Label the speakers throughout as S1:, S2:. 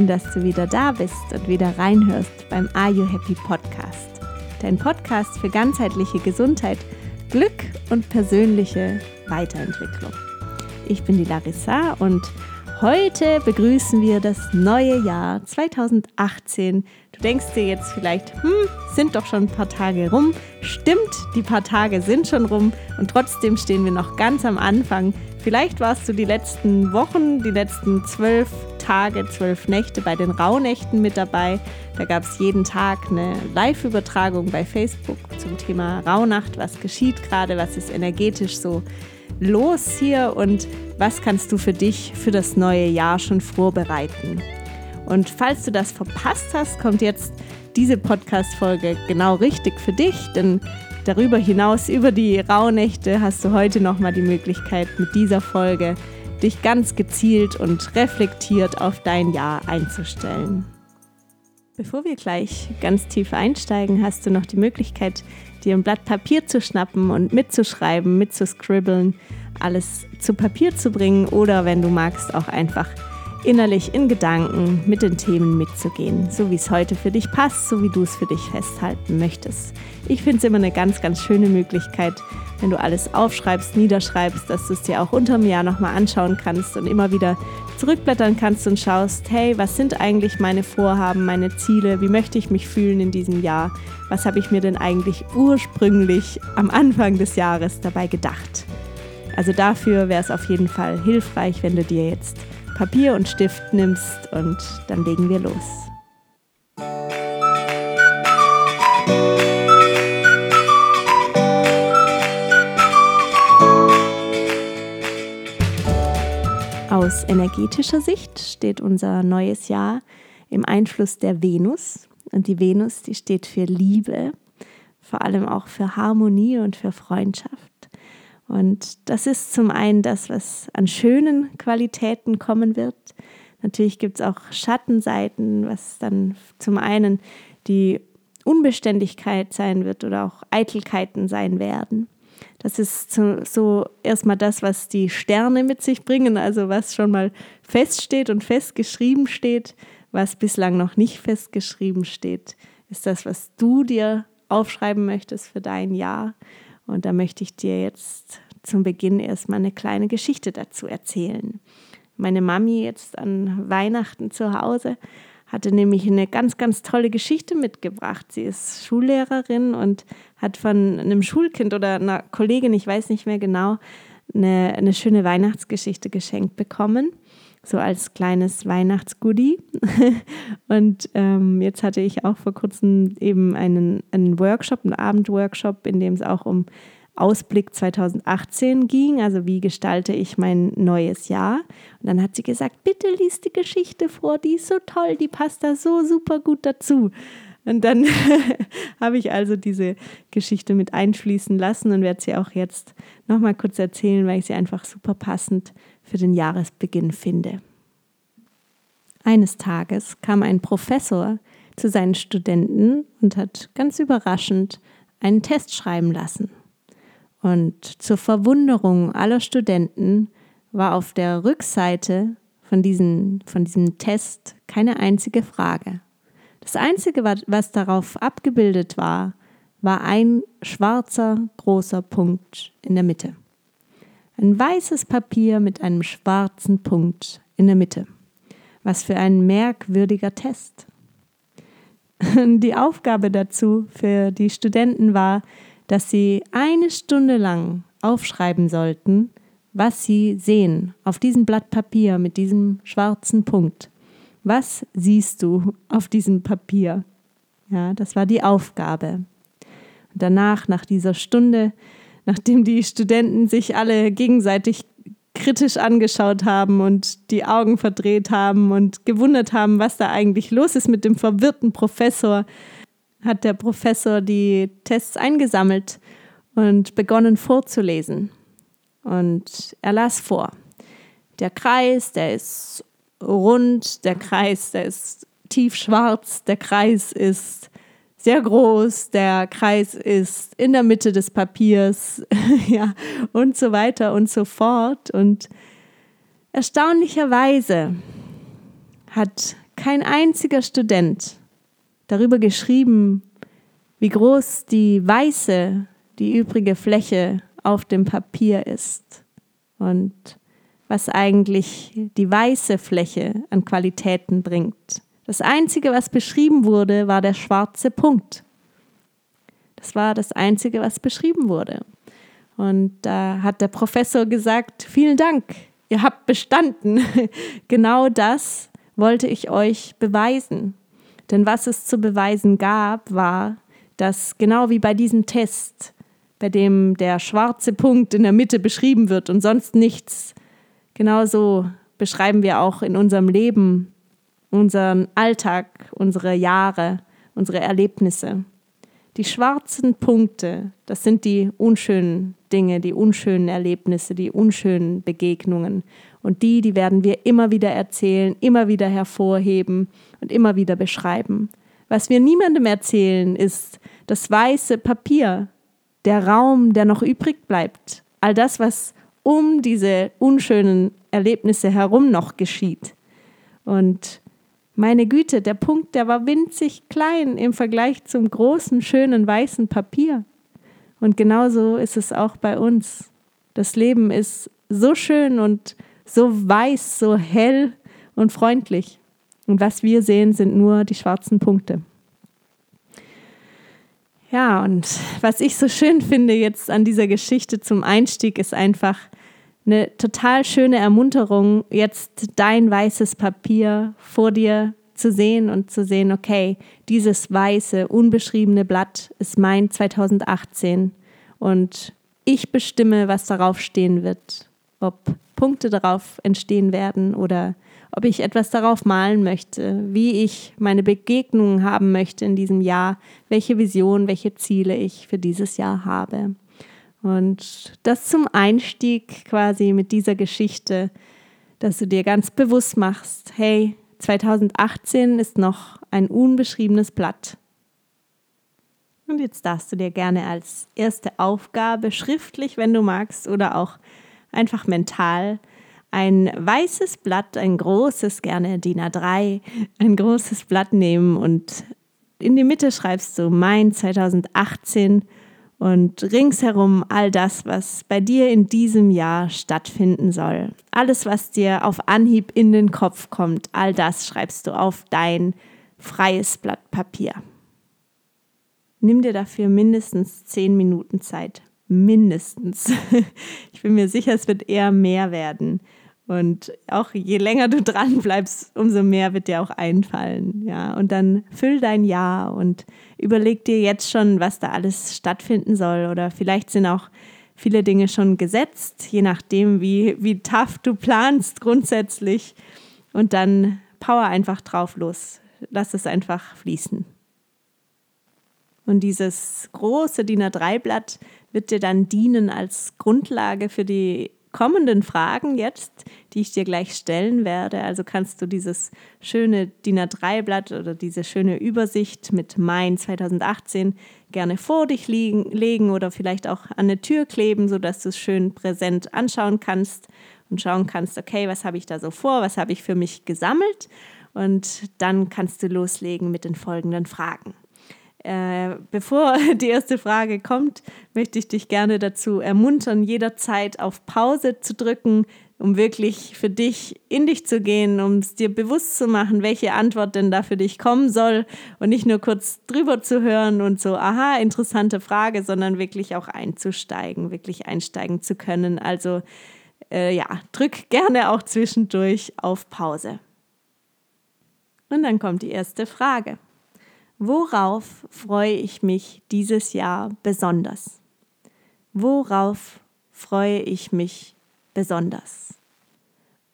S1: Schön, dass du wieder da bist und wieder reinhörst beim Are You Happy Podcast. Dein Podcast für ganzheitliche Gesundheit, Glück und persönliche Weiterentwicklung. Ich bin die Larissa und heute begrüßen wir das neue Jahr 2018. Du denkst dir jetzt vielleicht, hm, sind doch schon ein paar Tage rum. Stimmt, die paar Tage sind schon rum und trotzdem stehen wir noch ganz am Anfang. Vielleicht warst du die letzten Wochen, die letzten zwölf Tage, zwölf Nächte bei den Rauhnächten mit dabei. Da gab es jeden Tag eine Live-Übertragung bei Facebook zum Thema Rauhnacht. Was geschieht gerade? Was ist energetisch so los hier? Und was kannst du für dich für das neue Jahr schon vorbereiten? Und falls du das verpasst hast, kommt jetzt diese Podcast-Folge genau richtig für dich, denn darüber hinaus, über die Rauhnächte, hast du heute nochmal die Möglichkeit, mit dieser Folge dich ganz gezielt und reflektiert auf dein Jahr einzustellen. Bevor wir gleich ganz tief einsteigen, hast du noch die Möglichkeit, dir ein Blatt Papier zu schnappen und mitzuschreiben, mitzuscribbeln, alles zu Papier zu bringen oder wenn du magst, auch einfach innerlich in Gedanken mit den Themen mitzugehen, so wie es heute für dich passt, so wie du es für dich festhalten möchtest. Ich finde es immer eine ganz, ganz schöne Möglichkeit, wenn du alles aufschreibst, niederschreibst, dass du es dir auch unter dem Jahr nochmal anschauen kannst und immer wieder zurückblättern kannst und schaust, hey, was sind eigentlich meine Vorhaben, meine Ziele, wie möchte ich mich fühlen in diesem Jahr, was habe ich mir denn eigentlich ursprünglich am Anfang des Jahres dabei gedacht. Also dafür wäre es auf jeden Fall hilfreich, wenn du dir jetzt Papier und Stift nimmst und dann legen wir los. Aus energetischer Sicht steht unser neues Jahr im Einfluss der Venus. Und die Venus, die steht für Liebe, vor allem auch für Harmonie und für Freundschaft. Und das ist zum einen das, was an schönen Qualitäten kommen wird. Natürlich gibt es auch Schattenseiten, was dann zum einen die Unbeständigkeit sein wird oder auch Eitelkeiten sein werden. Das ist so, so, erstmal das, was die Sterne mit sich bringen, also was schon mal feststeht und festgeschrieben steht, was bislang noch nicht festgeschrieben steht, ist das, was du dir aufschreiben möchtest für dein Jahr. Und da möchte ich dir jetzt zum Beginn erstmal eine kleine Geschichte dazu erzählen. Meine Mami jetzt an Weihnachten zu Hause hatte nämlich eine ganz, ganz tolle Geschichte mitgebracht. Sie ist Schullehrerin und hat von einem Schulkind oder einer Kollegin, ich weiß nicht mehr genau, eine, eine schöne Weihnachtsgeschichte geschenkt bekommen so als kleines Weihnachtsgoodie. und ähm, jetzt hatte ich auch vor kurzem eben einen, einen Workshop, einen Abendworkshop, in dem es auch um Ausblick 2018 ging, also wie gestalte ich mein neues Jahr. Und dann hat sie gesagt, bitte lies die Geschichte vor, die ist so toll, die passt da so super gut dazu. Und dann habe ich also diese Geschichte mit einfließen lassen und werde sie auch jetzt nochmal kurz erzählen, weil ich sie einfach super passend für den Jahresbeginn finde. Eines Tages kam ein Professor zu seinen Studenten und hat ganz überraschend einen Test schreiben lassen. Und zur Verwunderung aller Studenten war auf der Rückseite von, diesen, von diesem Test keine einzige Frage. Das Einzige, was darauf abgebildet war, war ein schwarzer großer Punkt in der Mitte. Ein weißes Papier mit einem schwarzen Punkt in der Mitte. Was für ein merkwürdiger Test. Die Aufgabe dazu für die Studenten war, dass sie eine Stunde lang aufschreiben sollten, was sie sehen auf diesem Blatt Papier mit diesem schwarzen Punkt. Was siehst du auf diesem Papier? Ja, das war die Aufgabe. Und danach, nach dieser Stunde, nachdem die Studenten sich alle gegenseitig kritisch angeschaut haben und die Augen verdreht haben und gewundert haben, was da eigentlich los ist mit dem verwirrten Professor, hat der Professor die Tests eingesammelt und begonnen vorzulesen. Und er las vor. Der Kreis, der ist rund, der Kreis, der ist tiefschwarz, der Kreis ist sehr groß, der Kreis ist in der Mitte des Papiers, ja, und so weiter und so fort. Und erstaunlicherweise hat kein einziger Student darüber geschrieben, wie groß die weiße, die übrige Fläche auf dem Papier ist und was eigentlich die weiße Fläche an Qualitäten bringt. Das Einzige, was beschrieben wurde, war der schwarze Punkt. Das war das Einzige, was beschrieben wurde. Und da hat der Professor gesagt, vielen Dank, ihr habt bestanden. genau das wollte ich euch beweisen. Denn was es zu beweisen gab, war, dass genau wie bei diesem Test, bei dem der schwarze Punkt in der Mitte beschrieben wird und sonst nichts, genauso beschreiben wir auch in unserem Leben unseren Alltag, unsere Jahre, unsere Erlebnisse. Die schwarzen Punkte, das sind die unschönen Dinge, die unschönen Erlebnisse, die unschönen Begegnungen. Und die, die werden wir immer wieder erzählen, immer wieder hervorheben und immer wieder beschreiben. Was wir niemandem erzählen, ist das weiße Papier, der Raum, der noch übrig bleibt. All das, was um diese unschönen Erlebnisse herum noch geschieht. Und meine Güte, der Punkt, der war winzig klein im Vergleich zum großen, schönen, weißen Papier. Und genauso ist es auch bei uns. Das Leben ist so schön und so weiß, so hell und freundlich. Und was wir sehen, sind nur die schwarzen Punkte. Ja, und was ich so schön finde jetzt an dieser Geschichte zum Einstieg, ist einfach, eine total schöne Ermunterung, jetzt dein weißes Papier vor dir zu sehen und zu sehen, okay, dieses weiße, unbeschriebene Blatt ist mein 2018 und ich bestimme, was darauf stehen wird, ob Punkte darauf entstehen werden oder ob ich etwas darauf malen möchte, wie ich meine Begegnungen haben möchte in diesem Jahr, welche Vision, welche Ziele ich für dieses Jahr habe. Und das zum Einstieg quasi mit dieser Geschichte, dass du dir ganz bewusst machst, hey, 2018 ist noch ein unbeschriebenes Blatt. Und jetzt darfst du dir gerne als erste Aufgabe schriftlich, wenn du magst, oder auch einfach mental ein weißes Blatt, ein großes, gerne DIN A3, ein großes Blatt nehmen und in die Mitte schreibst du mein 2018 und ringsherum all das, was bei dir in diesem Jahr stattfinden soll. Alles, was dir auf Anhieb in den Kopf kommt, all das schreibst du auf dein freies Blatt Papier. Nimm dir dafür mindestens zehn Minuten Zeit. Mindestens. Ich bin mir sicher, es wird eher mehr werden. Und auch je länger du dran bleibst, umso mehr wird dir auch einfallen. Ja, und dann füll dein Jahr und überleg dir jetzt schon, was da alles stattfinden soll. Oder vielleicht sind auch viele Dinge schon gesetzt, je nachdem, wie, wie tough du planst grundsätzlich. Und dann power einfach drauf los. Lass es einfach fließen. Und dieses große DIN A3-Blatt wird dir dann dienen als Grundlage für die kommenden Fragen jetzt, die ich dir gleich stellen werde. Also kannst du dieses schöne DIN A3-Blatt oder diese schöne Übersicht mit Mai 2018 gerne vor dich liegen, legen oder vielleicht auch an eine Tür kleben, sodass du es schön präsent anschauen kannst und schauen kannst, okay, was habe ich da so vor, was habe ich für mich gesammelt und dann kannst du loslegen mit den folgenden Fragen. Äh, bevor die erste Frage kommt, möchte ich dich gerne dazu ermuntern, jederzeit auf Pause zu drücken, um wirklich für dich in dich zu gehen, um es dir bewusst zu machen, welche Antwort denn da für dich kommen soll und nicht nur kurz drüber zu hören und so, aha, interessante Frage, sondern wirklich auch einzusteigen, wirklich einsteigen zu können. Also äh, ja, drück gerne auch zwischendurch auf Pause. Und dann kommt die erste Frage. Worauf freue ich mich dieses Jahr besonders? Worauf freue ich mich besonders?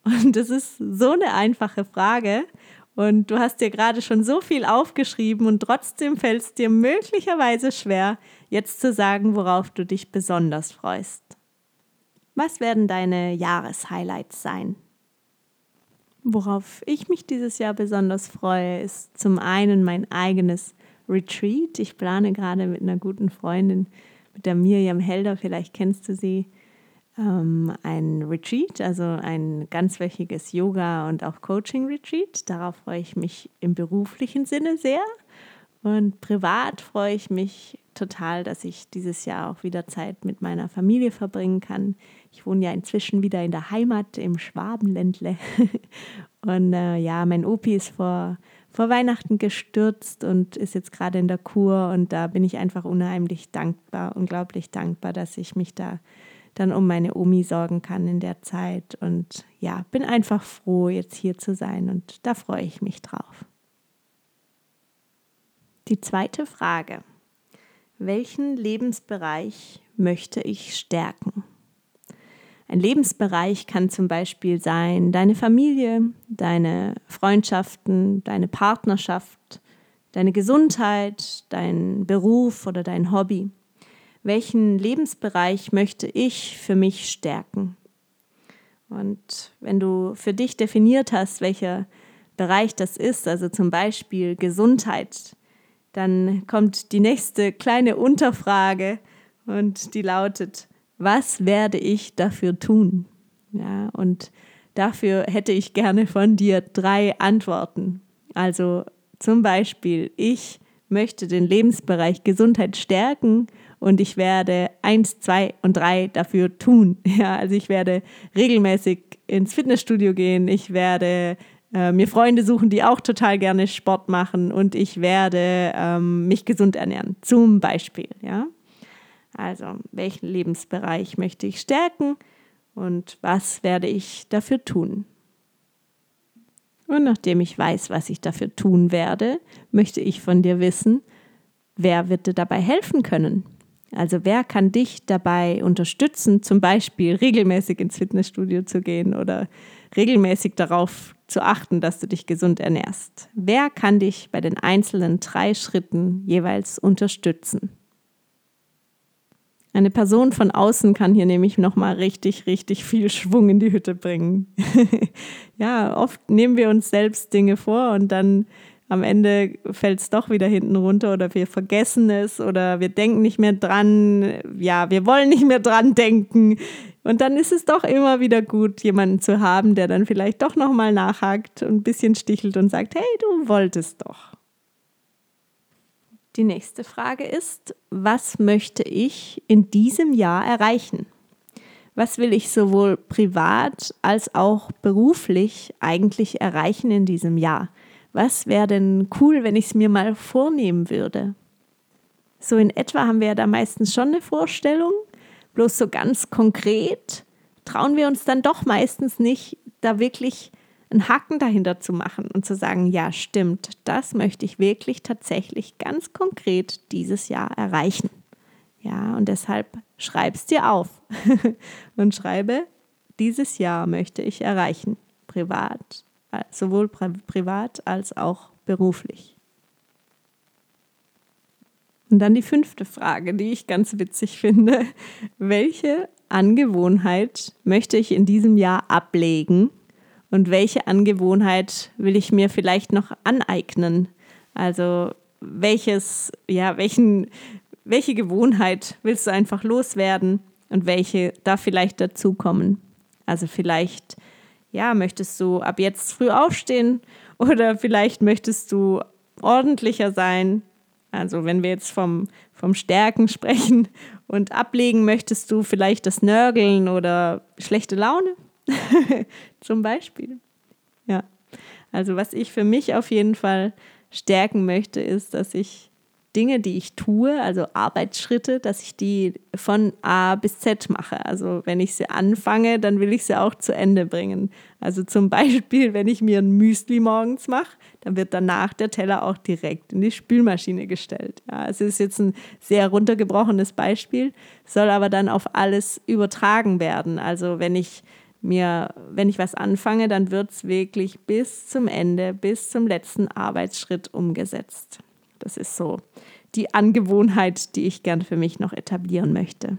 S1: Und das ist so eine einfache Frage. Und du hast dir gerade schon so viel aufgeschrieben und trotzdem fällt es dir möglicherweise schwer, jetzt zu sagen, worauf du dich besonders freust. Was werden deine Jahreshighlights sein? Worauf ich mich dieses Jahr besonders freue, ist zum einen mein eigenes Retreat. Ich plane gerade mit einer guten Freundin, mit der Miriam Helder, vielleicht kennst du sie, ähm, ein Retreat, also ein ganzwöchiges Yoga- und auch Coaching-Retreat. Darauf freue ich mich im beruflichen Sinne sehr. Und privat freue ich mich total, dass ich dieses Jahr auch wieder Zeit mit meiner Familie verbringen kann. Ich wohne ja inzwischen wieder in der Heimat im Schwabenländle. Und äh, ja, mein Opi ist vor, vor Weihnachten gestürzt und ist jetzt gerade in der Kur. Und da bin ich einfach unheimlich dankbar, unglaublich dankbar, dass ich mich da dann um meine Omi sorgen kann in der Zeit. Und ja, bin einfach froh, jetzt hier zu sein und da freue ich mich drauf. Die zweite Frage. Welchen Lebensbereich möchte ich stärken? Ein Lebensbereich kann zum Beispiel sein deine Familie, deine Freundschaften, deine Partnerschaft, deine Gesundheit, dein Beruf oder dein Hobby welchen Lebensbereich möchte ich für mich stärken? Und wenn du für dich definiert hast, welcher Bereich das ist, also zum Beispiel Gesundheit, dann kommt die nächste kleine Unterfrage und die lautet, was werde ich dafür tun? Ja, und dafür hätte ich gerne von dir drei Antworten. Also zum Beispiel, ich möchte den Lebensbereich Gesundheit stärken und ich werde eins, zwei und drei dafür tun. Ja, also ich werde regelmäßig ins Fitnessstudio gehen, ich werde äh, mir Freunde suchen, die auch total gerne Sport machen und ich werde ähm, mich gesund ernähren, zum Beispiel. Ja, also welchen Lebensbereich möchte ich stärken und was werde ich dafür tun? Und nachdem ich weiß, was ich dafür tun werde, möchte ich von dir wissen, wer wird dir dabei helfen können? Also wer kann dich dabei unterstützen, zum Beispiel regelmäßig ins Fitnessstudio zu gehen oder regelmäßig darauf zu achten, dass du dich gesund ernährst? Wer kann dich bei den einzelnen drei Schritten jeweils unterstützen? Eine Person von außen kann hier nämlich nochmal richtig, richtig viel Schwung in die Hütte bringen. ja, oft nehmen wir uns selbst Dinge vor und dann am Ende fällt es doch wieder hinten runter oder wir vergessen es oder wir denken nicht mehr dran. Ja, wir wollen nicht mehr dran denken. Und dann ist es doch immer wieder gut, jemanden zu haben, der dann vielleicht doch nochmal nachhakt und ein bisschen stichelt und sagt, hey, du wolltest doch. Die nächste Frage ist, was möchte ich in diesem Jahr erreichen? Was will ich sowohl privat als auch beruflich eigentlich erreichen in diesem Jahr? was wäre denn cool, wenn ich es mir mal vornehmen würde? So in etwa haben wir ja da meistens schon eine Vorstellung, bloß so ganz konkret trauen wir uns dann doch meistens nicht, da wirklich einen Haken dahinter zu machen und zu sagen, ja stimmt, das möchte ich wirklich tatsächlich ganz konkret dieses Jahr erreichen. Ja, und deshalb schreib es dir auf und schreibe, dieses Jahr möchte ich erreichen, privat, sowohl privat als auch beruflich. Und dann die fünfte Frage, die ich ganz witzig finde. Welche Angewohnheit möchte ich in diesem Jahr ablegen und welche Angewohnheit will ich mir vielleicht noch aneignen? Also welches, ja, welchen, welche Gewohnheit willst du einfach loswerden und welche da vielleicht dazukommen? Also vielleicht ja, möchtest du ab jetzt früh aufstehen oder vielleicht möchtest du ordentlicher sein? Also wenn wir jetzt vom, vom Stärken sprechen und ablegen, möchtest du vielleicht das Nörgeln oder schlechte Laune zum Beispiel. Ja, also was ich für mich auf jeden Fall stärken möchte, ist, dass ich Dinge, die ich tue, also Arbeitsschritte, dass ich die von A bis Z mache. Also wenn ich sie anfange, dann will ich sie auch zu Ende bringen. Also zum Beispiel, wenn ich mir ein Müsli morgens mache, dann wird danach der Teller auch direkt in die Spülmaschine gestellt. Ja, es ist jetzt ein sehr runtergebrochenes Beispiel, soll aber dann auf alles übertragen werden. Also wenn ich mir, wenn ich was anfange, dann wird es wirklich bis zum Ende, bis zum letzten Arbeitsschritt umgesetzt. Das ist so die Angewohnheit, die ich gern für mich noch etablieren möchte.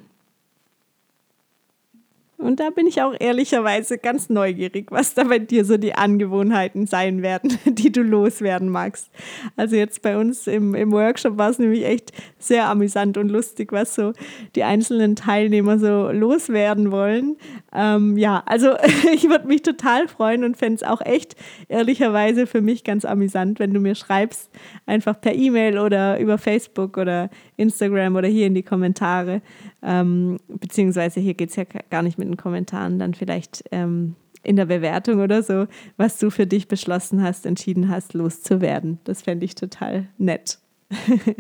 S1: Und da bin ich auch ehrlicherweise ganz neugierig, was da bei dir so die Angewohnheiten sein werden, die du loswerden magst. Also jetzt bei uns im, im Workshop war es nämlich echt sehr amüsant und lustig, was so die einzelnen Teilnehmer so loswerden wollen. Ähm, ja, also ich würde mich total freuen und fände es auch echt ehrlicherweise für mich ganz amüsant, wenn du mir schreibst, einfach per E-Mail oder über Facebook oder Instagram oder hier in die Kommentare. Ähm, beziehungsweise hier geht es ja gar nicht mit den Kommentaren, dann vielleicht ähm, in der Bewertung oder so, was du für dich beschlossen hast, entschieden hast, loszuwerden. Das fände ich total nett.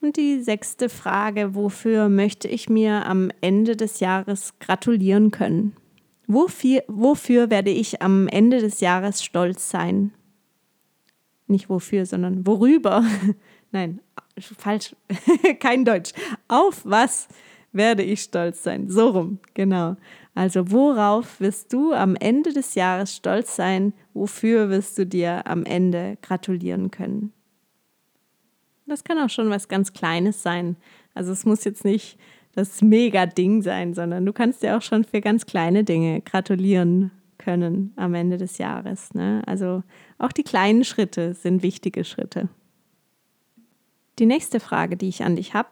S1: Und die sechste Frage, wofür möchte ich mir am Ende des Jahres gratulieren können? Wofür, wofür werde ich am Ende des Jahres stolz sein? Nicht wofür, sondern worüber. Nein, falsch, kein Deutsch. Auf was werde ich stolz sein? So rum, genau. Also worauf wirst du am Ende des Jahres stolz sein? Wofür wirst du dir am Ende gratulieren können? Das kann auch schon was ganz Kleines sein. Also es muss jetzt nicht das Mega-Ding sein, sondern du kannst dir auch schon für ganz kleine Dinge gratulieren können am Ende des Jahres. Ne? Also auch die kleinen Schritte sind wichtige Schritte. Die nächste Frage, die ich an dich habe,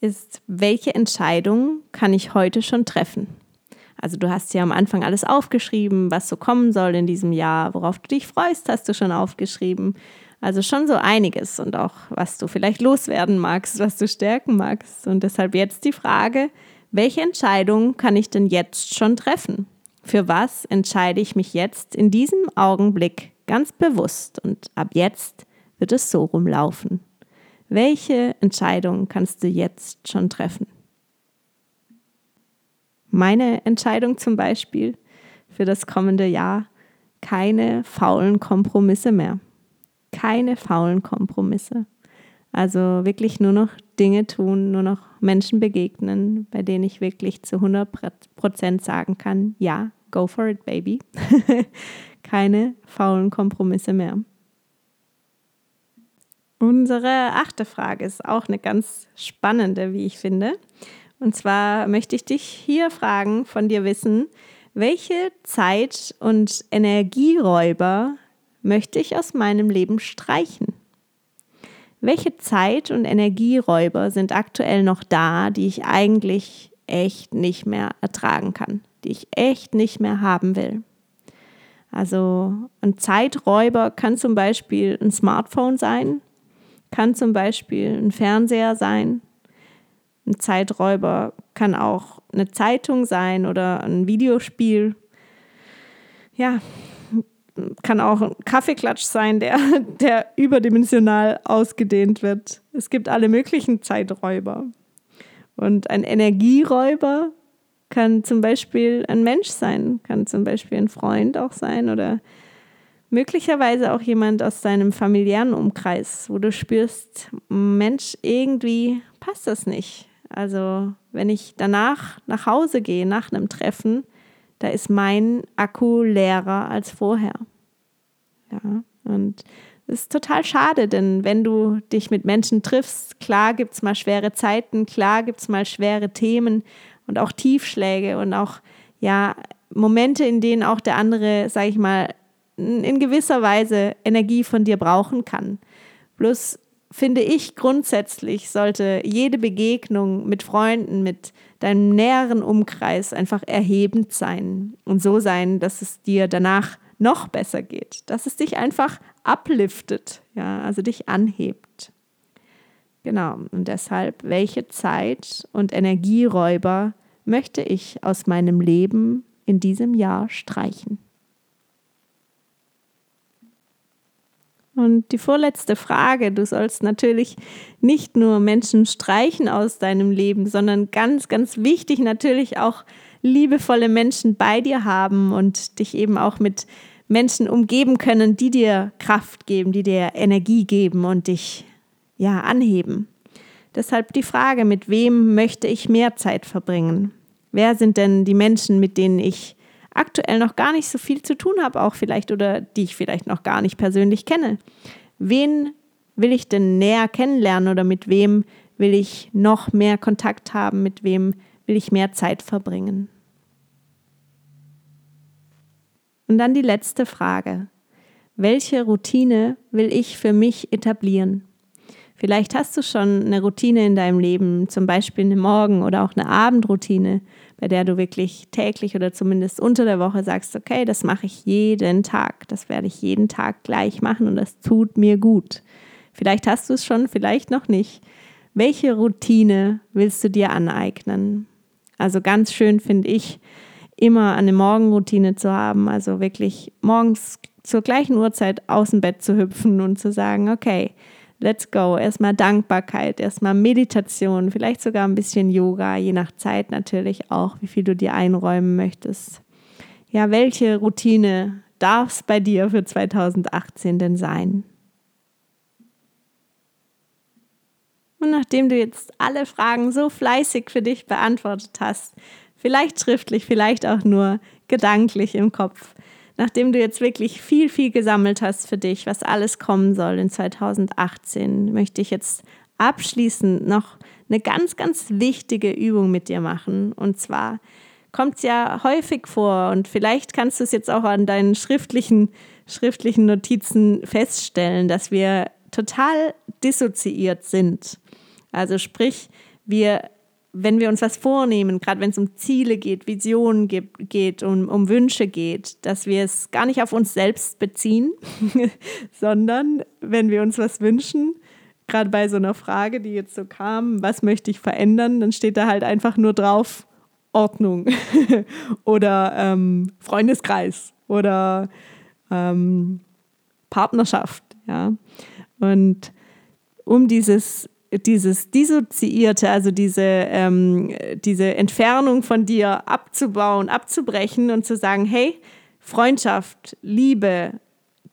S1: ist, welche Entscheidung kann ich heute schon treffen? Also du hast ja am Anfang alles aufgeschrieben, was so kommen soll in diesem Jahr, worauf du dich freust, hast du schon aufgeschrieben. Also schon so einiges und auch was du vielleicht loswerden magst, was du stärken magst. Und deshalb jetzt die Frage, welche Entscheidung kann ich denn jetzt schon treffen? Für was entscheide ich mich jetzt in diesem Augenblick ganz bewusst und ab jetzt wird es so rumlaufen? Welche Entscheidung kannst du jetzt schon treffen? Meine Entscheidung zum Beispiel für das kommende Jahr, keine faulen Kompromisse mehr. Keine faulen Kompromisse. Also wirklich nur noch Dinge tun, nur noch Menschen begegnen, bei denen ich wirklich zu 100% sagen kann, ja, go for it, baby. Keine faulen Kompromisse mehr. Unsere achte Frage ist auch eine ganz spannende, wie ich finde. Und zwar möchte ich dich hier fragen, von dir wissen, welche Zeit- und Energieräuber möchte ich aus meinem Leben streichen? Welche Zeit- und Energieräuber sind aktuell noch da, die ich eigentlich echt nicht mehr ertragen kann, die ich echt nicht mehr haben will? Also ein Zeiträuber kann zum Beispiel ein Smartphone sein, kann zum Beispiel ein Fernseher sein. Ein Zeiträuber kann auch eine Zeitung sein oder ein Videospiel. Ja, kann auch ein Kaffeeklatsch sein, der, der überdimensional ausgedehnt wird. Es gibt alle möglichen Zeiträuber. Und ein Energieräuber kann zum Beispiel ein Mensch sein, kann zum Beispiel ein Freund auch sein oder möglicherweise auch jemand aus deinem familiären Umkreis, wo du spürst, Mensch, irgendwie passt das nicht. Also wenn ich danach nach Hause gehe, nach einem Treffen, da ist mein Akku leerer als vorher. Ja, und das ist total schade, denn wenn du dich mit Menschen triffst, klar gibt es mal schwere Zeiten, klar gibt es mal schwere Themen und auch Tiefschläge und auch ja Momente, in denen auch der andere, sage ich mal, in gewisser Weise Energie von dir brauchen kann. Bloß finde ich grundsätzlich sollte jede Begegnung mit Freunden, mit deinem näheren Umkreis einfach erhebend sein und so sein, dass es dir danach noch besser geht, dass es dich einfach upliftet, ja, also dich anhebt. Genau, und deshalb, welche Zeit und Energieräuber möchte ich aus meinem Leben in diesem Jahr streichen? Und die vorletzte Frage, du sollst natürlich nicht nur Menschen streichen aus deinem Leben, sondern ganz, ganz wichtig natürlich auch liebevolle Menschen bei dir haben und dich eben auch mit Menschen umgeben können, die dir Kraft geben, die dir Energie geben und dich ja anheben. Deshalb die Frage, mit wem möchte ich mehr Zeit verbringen? Wer sind denn die Menschen, mit denen ich aktuell noch gar nicht so viel zu tun habe, auch vielleicht oder die ich vielleicht noch gar nicht persönlich kenne. Wen will ich denn näher kennenlernen oder mit wem will ich noch mehr Kontakt haben, mit wem will ich mehr Zeit verbringen? Und dann die letzte Frage. Welche Routine will ich für mich etablieren? Vielleicht hast du schon eine Routine in deinem Leben, zum Beispiel eine Morgen- oder auch eine Abendroutine, bei der du wirklich täglich oder zumindest unter der Woche sagst, okay, das mache ich jeden Tag, das werde ich jeden Tag gleich machen und das tut mir gut. Vielleicht hast du es schon, vielleicht noch nicht. Welche Routine willst du dir aneignen? Also ganz schön finde ich, immer eine Morgenroutine zu haben, also wirklich morgens zur gleichen Uhrzeit aus dem Bett zu hüpfen und zu sagen, okay, let's go. Erstmal Dankbarkeit, erstmal Meditation, vielleicht sogar ein bisschen Yoga, je nach Zeit natürlich auch, wie viel du dir einräumen möchtest. Ja, welche Routine darf es bei dir für 2018 denn sein? Und nachdem du jetzt alle Fragen so fleißig für dich beantwortet hast, vielleicht schriftlich, vielleicht auch nur gedanklich im Kopf, nachdem du jetzt wirklich viel, viel gesammelt hast für dich, was alles kommen soll in 2018, möchte ich jetzt abschließend noch eine ganz, ganz wichtige Übung mit dir machen. Und zwar kommt es ja häufig vor und vielleicht kannst du es jetzt auch an deinen schriftlichen, schriftlichen Notizen feststellen, dass wir total dissoziiert sind. Also sprich, wir wenn wir uns was vornehmen, gerade wenn es um Ziele geht, Visionen geht, geht um, um Wünsche geht, dass wir es gar nicht auf uns selbst beziehen, sondern wenn wir uns was wünschen, gerade bei so einer Frage, die jetzt so kam, was möchte ich verändern, dann steht da halt einfach nur drauf Ordnung oder ähm, Freundeskreis oder ähm, Partnerschaft, ja. Und um dieses dieses Dissoziierte, also diese, ähm, diese Entfernung von dir abzubauen, abzubrechen und zu sagen, hey, Freundschaft, Liebe,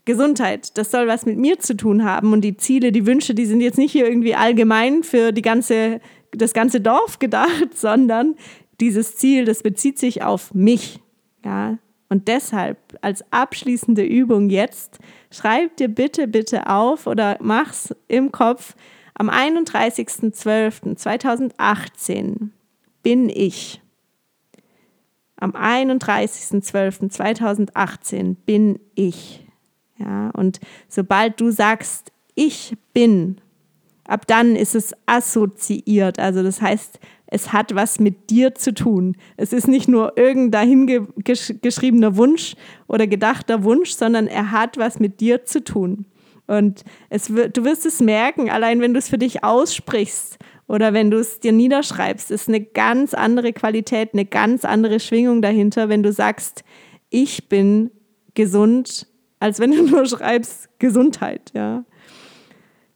S1: Gesundheit, das soll was mit mir zu tun haben und die Ziele, die Wünsche, die sind jetzt nicht hier irgendwie allgemein für die ganze, das ganze Dorf gedacht, sondern dieses Ziel, das bezieht sich auf mich. Ja? Und deshalb als abschließende Übung jetzt, schreib dir bitte, bitte auf oder mach's im Kopf, am 31.12.2018 bin ich. Am 31.12.2018 bin ich. Ja, und sobald du sagst, ich bin, ab dann ist es assoziiert. Also das heißt, es hat was mit dir zu tun. Es ist nicht nur irgendein geschriebener Wunsch oder gedachter Wunsch, sondern er hat was mit dir zu tun. Und es, du wirst es merken, allein wenn du es für dich aussprichst oder wenn du es dir niederschreibst, ist eine ganz andere Qualität, eine ganz andere Schwingung dahinter, wenn du sagst, ich bin gesund, als wenn du nur schreibst Gesundheit, ja.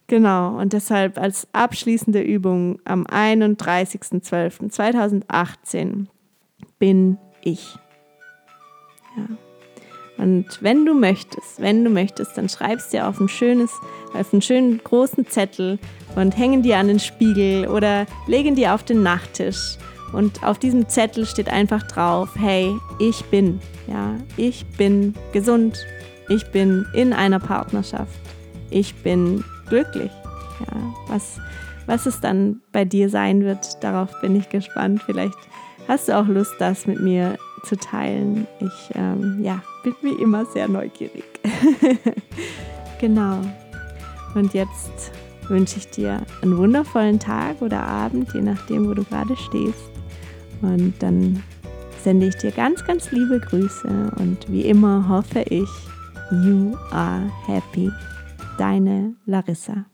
S1: Genau, und deshalb als abschließende Übung am 31.12.2018 bin ich. Ja. Und wenn du möchtest, wenn du möchtest, dann schreibst dir auf ein schönes, auf einen schönen großen Zettel und hängen dir an den Spiegel oder legen dir auf den Nachttisch. Und auf diesem Zettel steht einfach drauf, hey, ich bin, ja, ich bin gesund, ich bin in einer Partnerschaft, ich bin glücklich. Ja, was, was es dann bei dir sein wird, darauf bin ich gespannt. Vielleicht hast du auch Lust, das mit mir zu teilen. Ich ähm, ja, bin wie immer sehr neugierig. genau. Und jetzt wünsche ich dir einen wundervollen Tag oder Abend, je nachdem, wo du gerade stehst. Und dann sende ich dir ganz, ganz liebe Grüße und wie immer hoffe ich, you are happy. Deine Larissa.